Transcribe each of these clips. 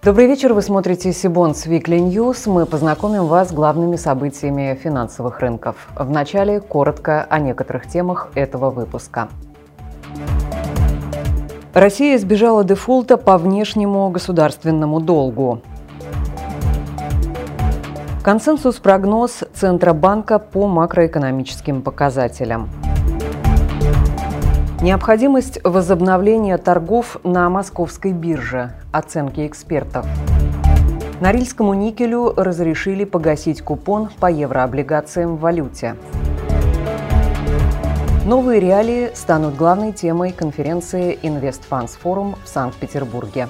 Добрый вечер, вы смотрите Сибонс Weekly News. Мы познакомим вас с главными событиями финансовых рынков. Вначале коротко о некоторых темах этого выпуска. Россия избежала дефолта по внешнему государственному долгу. Консенсус-прогноз Центробанка по макроэкономическим показателям. Необходимость возобновления торгов на московской бирже. Оценки экспертов. Норильскому никелю разрешили погасить купон по еврооблигациям в валюте. Новые реалии станут главной темой конференции InvestFunds Forum в Санкт-Петербурге.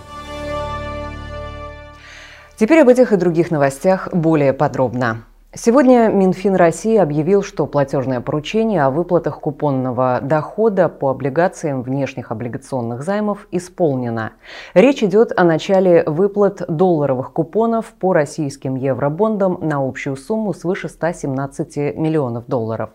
Теперь об этих и других новостях более подробно. Сегодня Минфин России объявил, что платежное поручение о выплатах купонного дохода по облигациям внешних облигационных займов исполнено. Речь идет о начале выплат долларовых купонов по российским евробондам на общую сумму свыше 117 миллионов долларов.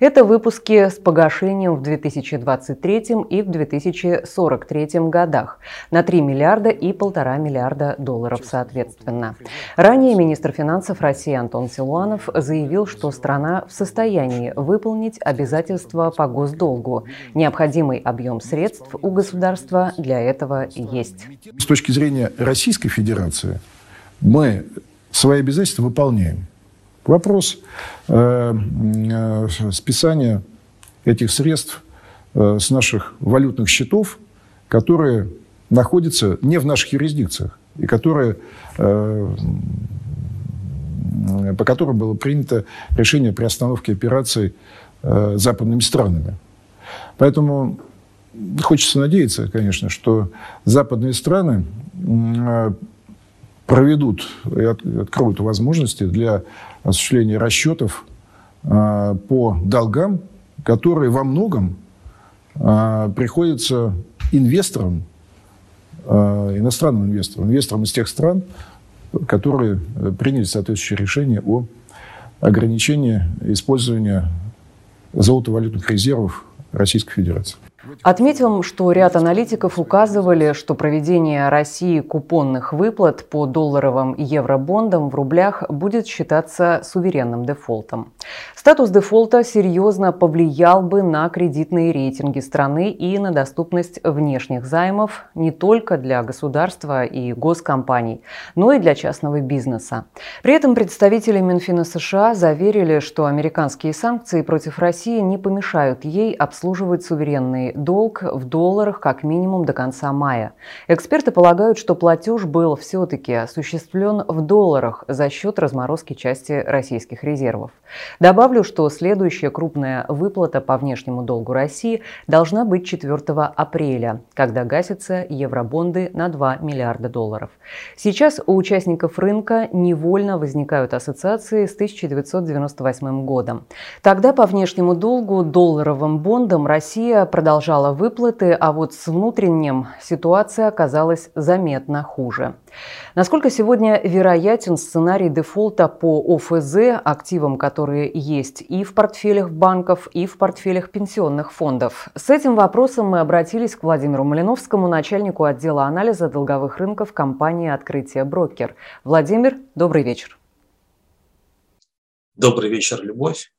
Это выпуски с погашением в 2023 и в 2043 годах на 3 миллиарда и полтора миллиарда долларов соответственно. Ранее министр финансов России Антон Силуанов заявил, что страна в состоянии выполнить обязательства по госдолгу. Необходимый объем средств у государства для этого есть. С точки зрения Российской Федерации мы свои обязательства выполняем. Вопрос э, э, списания этих средств э, с наших валютных счетов, которые находятся не в наших юрисдикциях и которые, э, по которым было принято решение при остановке операций э, западными странами. Поэтому хочется надеяться, конечно, что западные страны э, проведут и откроют возможности для осуществления расчетов а, по долгам, которые во многом а, приходятся инвесторам, иностранным инвесторам, инвесторам из тех стран, которые приняли соответствующее решение о ограничении использования золотовалютных резервов Российской Федерации. Отметим, что ряд аналитиков указывали, что проведение России купонных выплат по долларовым и евробондам в рублях будет считаться суверенным дефолтом. Статус дефолта серьезно повлиял бы на кредитные рейтинги страны и на доступность внешних займов не только для государства и госкомпаний, но и для частного бизнеса. При этом представители Минфина США заверили, что американские санкции против России не помешают ей обслуживать суверенные долг в долларах как минимум до конца мая. Эксперты полагают, что платеж был все-таки осуществлен в долларах за счет разморозки части российских резервов. Добавлю, что следующая крупная выплата по внешнему долгу России должна быть 4 апреля, когда гасятся евробонды на 2 миллиарда долларов. Сейчас у участников рынка невольно возникают ассоциации с 1998 годом. Тогда по внешнему долгу долларовым бондам Россия продолжала продолжала выплаты, а вот с внутренним ситуация оказалась заметно хуже. Насколько сегодня вероятен сценарий дефолта по ОФЗ, активам, которые есть и в портфелях банков, и в портфелях пенсионных фондов? С этим вопросом мы обратились к Владимиру Малиновскому, начальнику отдела анализа долговых рынков компании «Открытие Брокер». Владимир, добрый вечер. Добрый вечер, Любовь.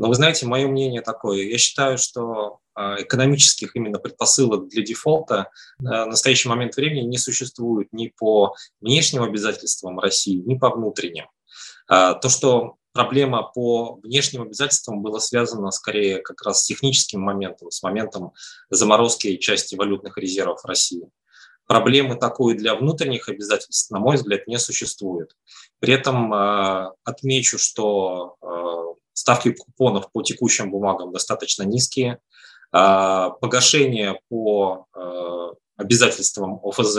Но вы знаете, мое мнение такое. Я считаю, что а, экономических именно предпосылок для дефолта в настоящий момент времени не существует ни по внешним обязательствам России, ни по внутренним. А, то, что проблема по внешним обязательствам была связана скорее как раз с техническим моментом, с моментом заморозки части валютных резервов России. Проблемы такой для внутренних обязательств, на мой взгляд, не существует. При этом отмечу, что ставки купонов по текущим бумагам достаточно низкие. А, погашения по э, обязательствам ОФЗ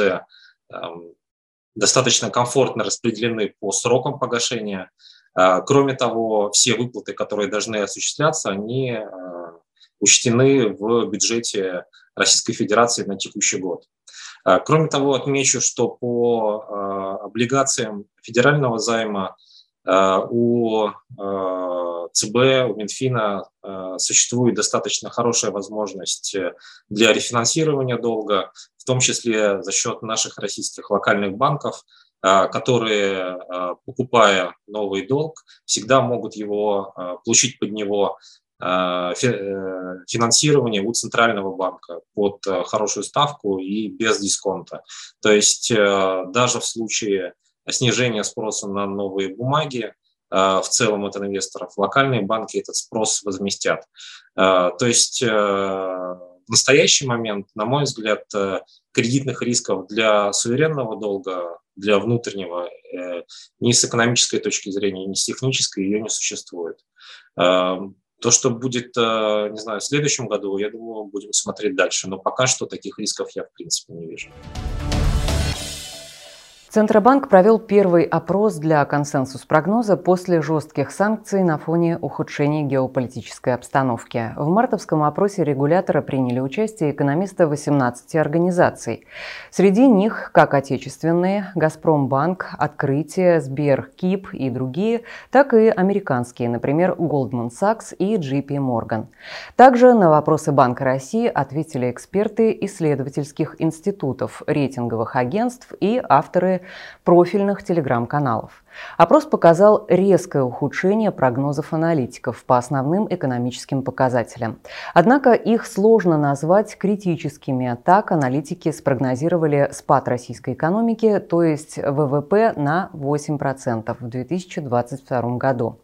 эм, достаточно комфортно распределены по срокам погашения. А, кроме того, все выплаты, которые должны осуществляться, они э, учтены в бюджете Российской Федерации на текущий год. А, кроме того, отмечу, что по э, облигациям федерального займа у ЦБ, у Минфина существует достаточно хорошая возможность для рефинансирования долга, в том числе за счет наших российских локальных банков, которые, покупая новый долг, всегда могут его получить под него Э, э, финансирование у Центрального банка под э, хорошую ставку и без дисконта. То есть даже в случае снижения спроса на новые бумаги, в целом это инвесторов, локальные банки этот спрос возместят. То есть в настоящий момент, на мой взгляд, кредитных рисков для суверенного долга, для внутреннего, ни с экономической точки зрения, ни с технической ее не существует. То, что будет, э, не знаю, в следующем году, я думаю, будем смотреть дальше. Но пока что таких рисков я, в принципе, не вижу. Центробанк провел первый опрос для консенсус-прогноза после жестких санкций на фоне ухудшения геополитической обстановки. В мартовском опросе регулятора приняли участие экономисты 18 организаций. Среди них как отечественные «Газпромбанк», «Открытие», «Сбер», «Кип» и другие, так и американские, например, Goldman Sachs и JP Morgan. Также на вопросы Банка России ответили эксперты исследовательских институтов, рейтинговых агентств и авторы профильных телеграм-каналов. Опрос показал резкое ухудшение прогнозов аналитиков по основным экономическим показателям. Однако их сложно назвать критическими. Так аналитики спрогнозировали спад российской экономики, то есть ВВП на 8% в 2022 году.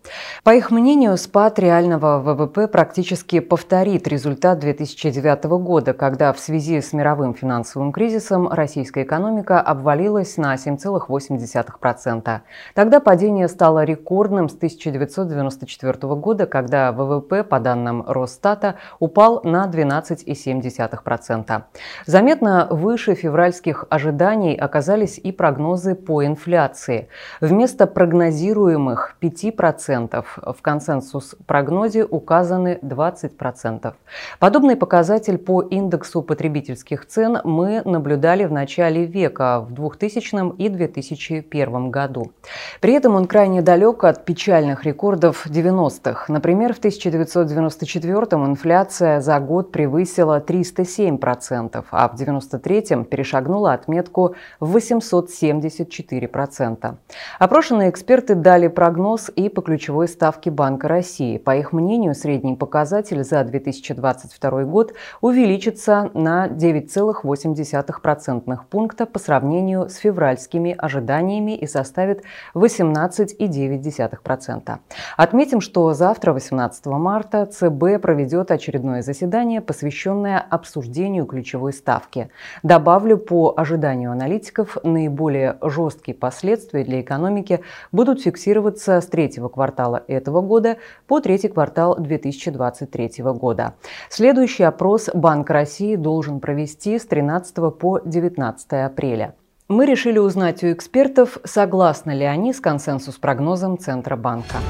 По их мнению, спад реального ВВП практически повторит результат 2009 года, когда в связи с мировым финансовым кризисом российская экономика обвалилась на 7,8%. Тогда падение стало рекордным с 1994 года, когда ВВП, по данным Росстата, упал на 12,7%. Заметно выше февральских ожиданий оказались и прогнозы по инфляции. Вместо прогнозируемых 5% в консенсус-прогнозе указаны 20%. Подобный показатель по индексу потребительских цен мы наблюдали в начале века, в 2000 и 2001 году. При этом он крайне далек от печальных рекордов 90-х. Например, в 1994-м инфляция за год превысила 307%, а в 1993-м перешагнула отметку в 874%. Опрошенные эксперты дали прогноз и по ключевой ставке Банка России. По их мнению, средний показатель за 2022 год увеличится на 9,8% пункта по сравнению с февральскими ожиданиями и составит 18,9%. Отметим, что завтра, 18 марта, ЦБ проведет очередное заседание, посвященное обсуждению ключевой ставки. Добавлю, по ожиданию аналитиков, наиболее жесткие последствия для экономики будут фиксироваться с третьего квартала этого года по третий квартал 2023 года. Следующий опрос Банк России должен провести с 13 по 19 апреля. Мы решили узнать у экспертов, согласны ли они с консенсус-прогнозом Центробанка.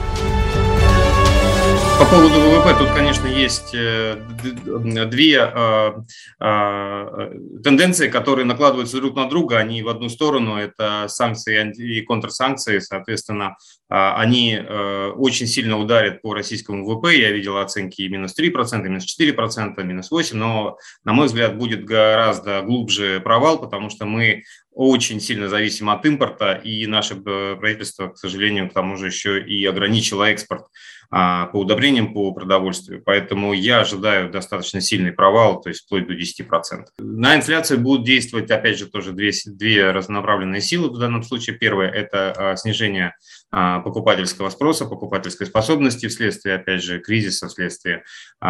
По поводу ВВП тут, конечно, есть э, две э, э, тенденции, которые накладываются друг на друга. Они в одну сторону – это санкции и контрсанкции. Соответственно, они очень сильно ударят по российскому ВВП. Я видел оценки минус 3%, минус 4%, минус 8%. Но, на мой взгляд, будет гораздо глубже провал, потому что мы очень сильно зависим от импорта, и наше правительство, к сожалению, к тому же еще и ограничило экспорт а, по удобрениям, по продовольствию. Поэтому я ожидаю достаточно сильный провал, то есть вплоть до 10%. На инфляцию будут действовать, опять же, тоже две, две разнонаправленные силы в данном случае. Первое – это а, снижение а, покупательского спроса, покупательской способности вследствие, опять же, кризиса, вследствие э,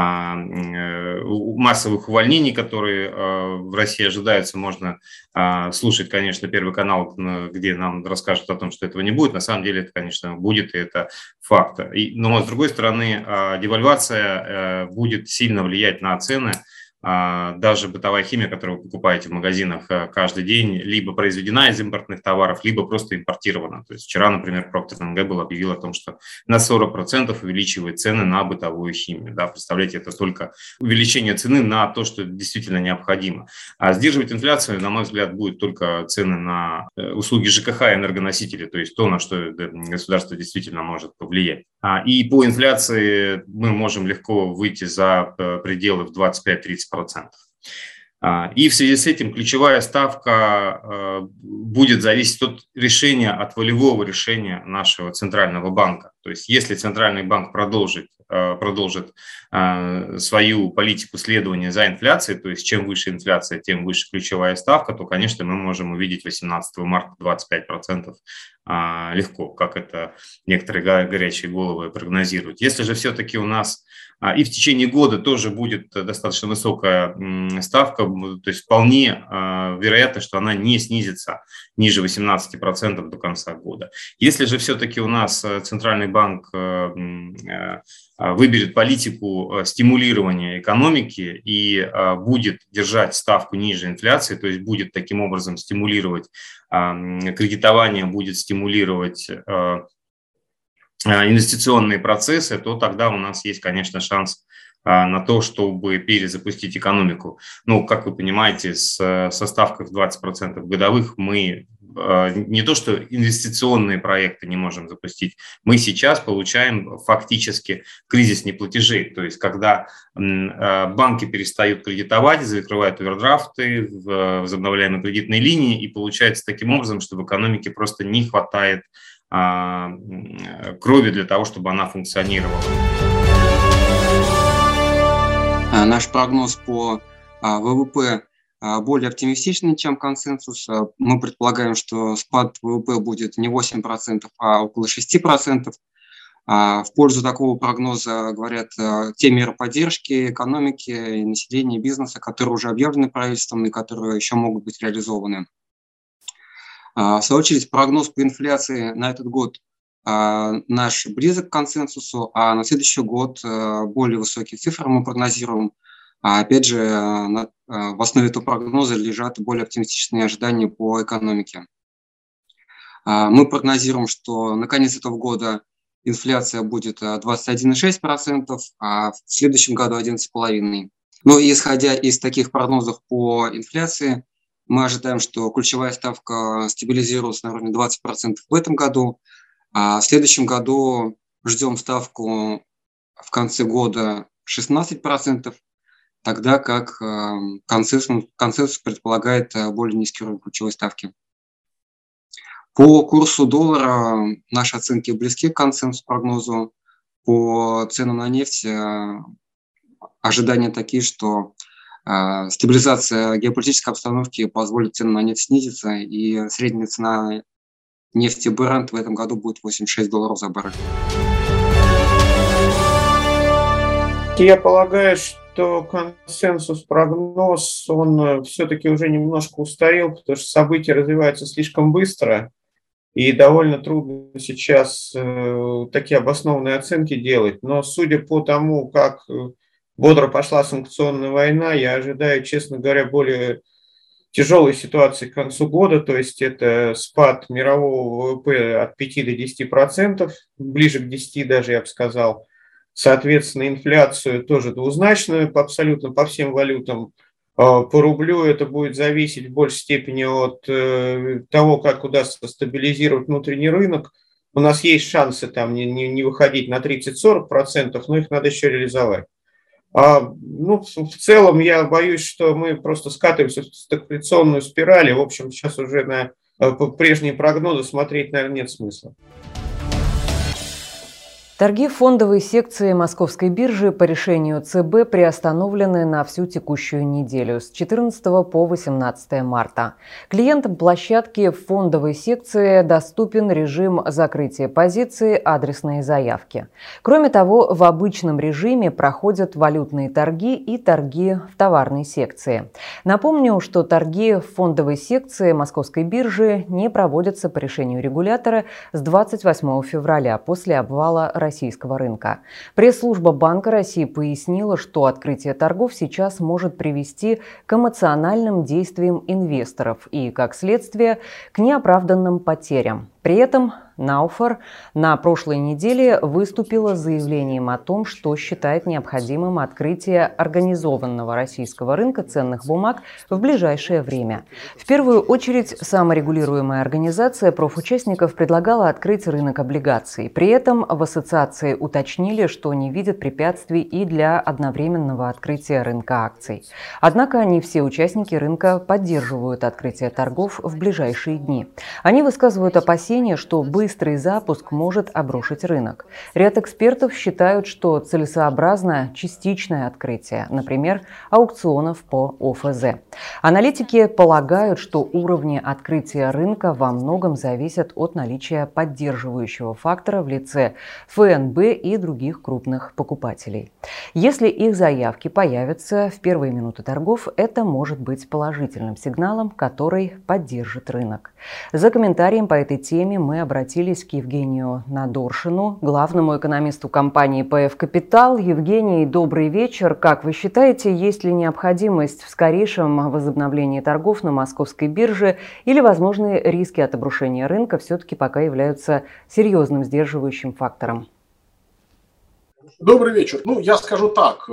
массовых увольнений, которые в России ожидаются. Можно слушать, конечно, Первый канал, где нам расскажут о том, что этого не будет. На самом деле это, конечно, будет, и это факт. Но, с другой стороны, девальвация э, будет сильно влиять на цены, а, даже бытовая химия, которую вы покупаете в магазинах э, каждый день, либо произведена из импортных товаров, либо просто импортирована. То есть вчера, например, Procter Gamble объявил о том, что на 40% увеличивает цены на бытовую химию. Да, представляете, это только увеличение цены на то, что действительно необходимо. А сдерживать инфляцию, на мой взгляд, будет только цены на э, услуги ЖКХ и энергоносители, то есть то, на что государство действительно может повлиять. А, и по инфляции мы можем легко выйти за э, пределы в 25-30%. А, и в связи с этим ключевая ставка э, будет зависеть от решения, от волевого решения нашего центрального банка. То есть если центральный банк продолжит, э, продолжит э, свою политику следования за инфляцией, то есть чем выше инфляция, тем выше ключевая ставка, то, конечно, мы можем увидеть 18 марта 25% а, легко, как это некоторые горячие головы прогнозируют. Если же все-таки у нас и в течение года тоже будет достаточно высокая ставка, то есть вполне вероятно, что она не снизится ниже 18% до конца года. Если же все-таки у нас э, Центральный банк э, э, выберет политику стимулирования экономики и будет держать ставку ниже инфляции, то есть будет таким образом стимулировать кредитование, будет стимулировать инвестиционные процессы, то тогда у нас есть, конечно, шанс на то, чтобы перезапустить экономику. Ну, как вы понимаете, с, со ставкой в 20% годовых мы не то, что инвестиционные проекты не можем запустить, мы сейчас получаем фактически кризис неплатежей. То есть, когда а, банки перестают кредитовать, закрывают овердрафты, возобновляемые кредитные линии, и получается таким образом, что в экономике просто не хватает а, крови для того, чтобы она функционировала. Наш прогноз по ВВП а, более оптимистичный, чем консенсус. А, мы предполагаем, что спад ВВП будет не 8%, а около 6%. А, в пользу такого прогноза говорят те меры поддержки экономики, и населения, бизнеса, которые уже объявлены правительством и которые еще могут быть реализованы. В свою очередь, прогноз по инфляции на этот год наш близок к консенсусу, а на следующий год более высокие цифры мы прогнозируем – а опять же, на, э, в основе этого прогноза лежат более оптимистичные ожидания по экономике. А, мы прогнозируем, что на конец этого года инфляция будет 21,6%, э, а в следующем году 11,5%. Но исходя из таких прогнозов по инфляции, мы ожидаем, что ключевая ставка стабилизируется на уровне 20% в этом году, а в следующем году ждем ставку в конце года 16%, тогда как эм, консенсус, консенсус предполагает э, более низкий уровень ключевой ставки. По курсу доллара наши оценки близки к консенсусу прогнозу. По ценам на нефть э, ожидания такие, что э, стабилизация геополитической обстановки позволит цены на нефть снизиться, и средняя цена нефти Брент в этом году будет 86 долларов за баррель. Я полагаю, что консенсус, прогноз, он э, все-таки уже немножко устарел, потому что события развиваются слишком быстро, и довольно трудно сейчас э, такие обоснованные оценки делать. Но судя по тому, как э, бодро пошла санкционная война, я ожидаю, честно говоря, более тяжелой ситуации к концу года, то есть это спад мирового ВВП от 5 до 10 процентов, ближе к 10 даже, я бы сказал – Соответственно, инфляцию тоже двузначную по абсолютно по всем валютам. А, по рублю это будет зависеть в большей степени от э, того, как удастся стабилизировать внутренний рынок. У нас есть шансы там не, не, не выходить на 30-40%, но их надо еще реализовать. А, ну, в целом я боюсь, что мы просто скатываемся в стагфляционную спираль. В общем, сейчас уже на э, прежние прогнозы смотреть, наверное, нет смысла. Торги фондовой секции Московской биржи по решению ЦБ приостановлены на всю текущую неделю с 14 по 18 марта. Клиентам площадки фондовой секции доступен режим закрытия позиции адресные заявки. Кроме того, в обычном режиме проходят валютные торги и торги в товарной секции. Напомню, что торги фондовой секции Московской биржи не проводятся по решению регулятора с 28 февраля после обвала российского рынка. Пресс-служба Банка России пояснила, что открытие торгов сейчас может привести к эмоциональным действиям инвесторов и, как следствие, к неоправданным потерям. При этом Науфор на прошлой неделе выступила с заявлением о том, что считает необходимым открытие организованного российского рынка ценных бумаг в ближайшее время. В первую очередь, саморегулируемая организация профучастников предлагала открыть рынок облигаций. При этом в ассоциации уточнили, что не видят препятствий и для одновременного открытия рынка акций. Однако не все участники рынка поддерживают открытие торгов в ближайшие дни. Они высказывают опасения, что быстро быстрый запуск может обрушить рынок. Ряд экспертов считают, что целесообразно частичное открытие, например, аукционов по ОФЗ. Аналитики полагают, что уровни открытия рынка во многом зависят от наличия поддерживающего фактора в лице ФНБ и других крупных покупателей. Если их заявки появятся в первые минуты торгов, это может быть положительным сигналом, который поддержит рынок. За комментарием по этой теме мы обратились обратились к Евгению Надоршину, главному экономисту компании ПФ «Капитал». Евгений, добрый вечер. Как вы считаете, есть ли необходимость в скорейшем возобновлении торгов на московской бирже или возможные риски от обрушения рынка все-таки пока являются серьезным сдерживающим фактором? Добрый вечер. Ну, я скажу так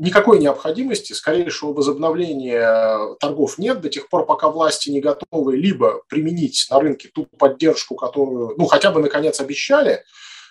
никакой необходимости скорейшего возобновления торгов нет до тех пор, пока власти не готовы либо применить на рынке ту поддержку, которую, ну, хотя бы наконец обещали,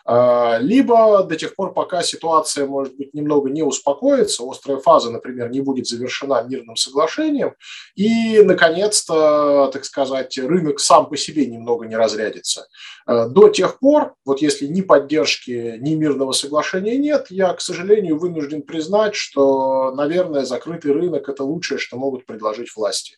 либо до тех пор, пока ситуация, может быть, немного не успокоится, острая фаза, например, не будет завершена мирным соглашением, и, наконец-то, так сказать, рынок сам по себе немного не разрядится. А, до тех пор, вот если ни поддержки, ни мирного соглашения нет, я, к сожалению, вынужден признать, что, наверное, закрытый рынок – это лучшее, что могут предложить власти.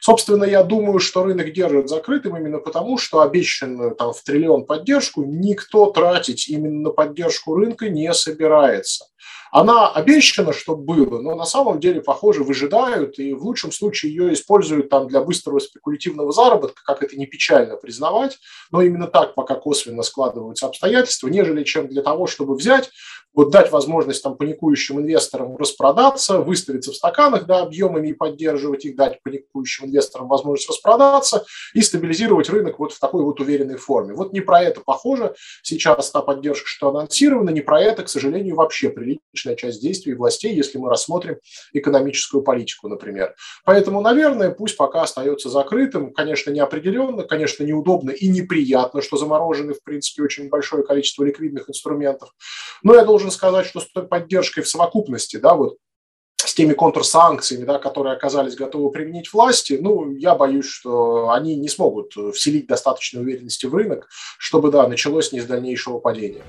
Собственно, я думаю, что рынок держит закрытым именно потому, что обещанную там в триллион поддержку никто тратит тратить именно на поддержку рынка не собирается. Она обещана, чтобы было, но на самом деле, похоже, выжидают и в лучшем случае ее используют там для быстрого спекулятивного заработка, как это не печально признавать, но именно так пока косвенно складываются обстоятельства, нежели чем для того, чтобы взять, вот дать возможность там паникующим инвесторам распродаться, выставиться в стаканах да, объемами и поддерживать их, дать паникующим инвесторам возможность распродаться и стабилизировать рынок вот в такой вот уверенной форме. Вот не про это похоже сейчас та поддержка, что анонсирована, не про это, к сожалению, вообще приличная часть действий властей, если мы рассмотрим экономическую политику, например. Поэтому, наверное, пусть пока остается закрытым. Конечно, неопределенно, конечно, неудобно и неприятно, что заморожены, в принципе, очень большое количество ликвидных инструментов. Но я должен сказать, что с той поддержкой в совокупности, да, вот с теми контрсанкциями, да, которые оказались готовы применить власти, ну, я боюсь, что они не смогут вселить достаточной уверенности в рынок, чтобы, да, началось не с дальнейшего падения.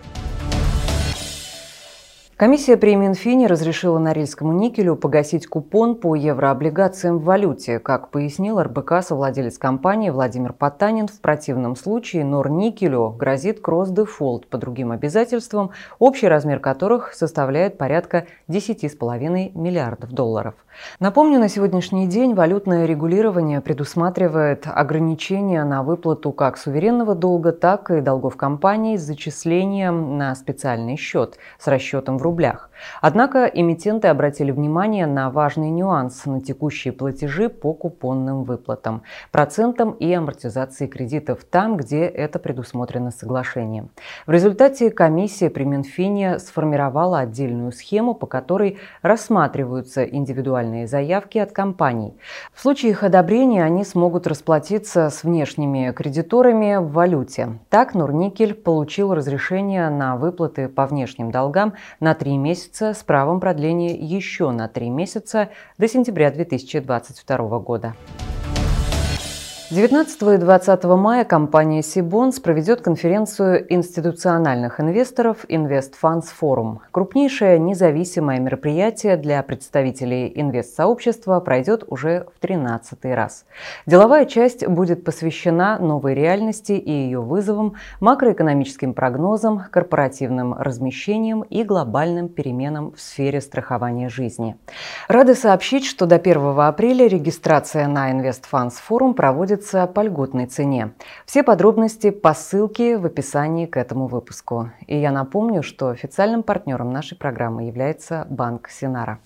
Комиссия при Минфине разрешила Норильскому никелю погасить купон по еврооблигациям в валюте. Как пояснил РБК совладелец компании Владимир Потанин, в противном случае Норникелю грозит кросс-дефолт по другим обязательствам, общий размер которых составляет порядка 10,5 миллиардов долларов. Напомню, на сегодняшний день валютное регулирование предусматривает ограничения на выплату как суверенного долга, так и долгов компаний с зачислением на специальный счет с расчетом в рублях рублях. Однако эмитенты обратили внимание на важный нюанс на текущие платежи по купонным выплатам, процентам и амортизации кредитов там, где это предусмотрено соглашением. В результате комиссия при Минфине сформировала отдельную схему, по которой рассматриваются индивидуальные заявки от компаний. В случае их одобрения они смогут расплатиться с внешними кредиторами в валюте. Так Нурникель получил разрешение на выплаты по внешним долгам на три месяца месяца с правом продления еще на три месяца до сентября 2022 года. 19 и 20 мая компания Сибонс проведет конференцию институциональных инвесторов Funds Forum. Крупнейшее независимое мероприятие для представителей инвестсообщества пройдет уже в 13 раз. Деловая часть будет посвящена новой реальности и ее вызовам, макроэкономическим прогнозам, корпоративным размещениям и глобальным переменам в сфере страхования жизни. Рады сообщить, что до 1 апреля регистрация на Funds Forum проводится обходятся по льготной цене. Все подробности по ссылке в описании к этому выпуску. И я напомню, что официальным партнером нашей программы является Банк Синара.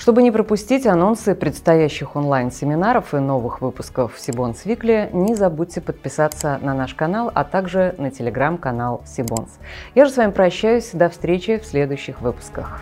Чтобы не пропустить анонсы предстоящих онлайн-семинаров и новых выпусков Сибонс Викли, не забудьте подписаться на наш канал, а также на телеграм-канал Сибонс. Я же с вами прощаюсь. До встречи в следующих выпусках.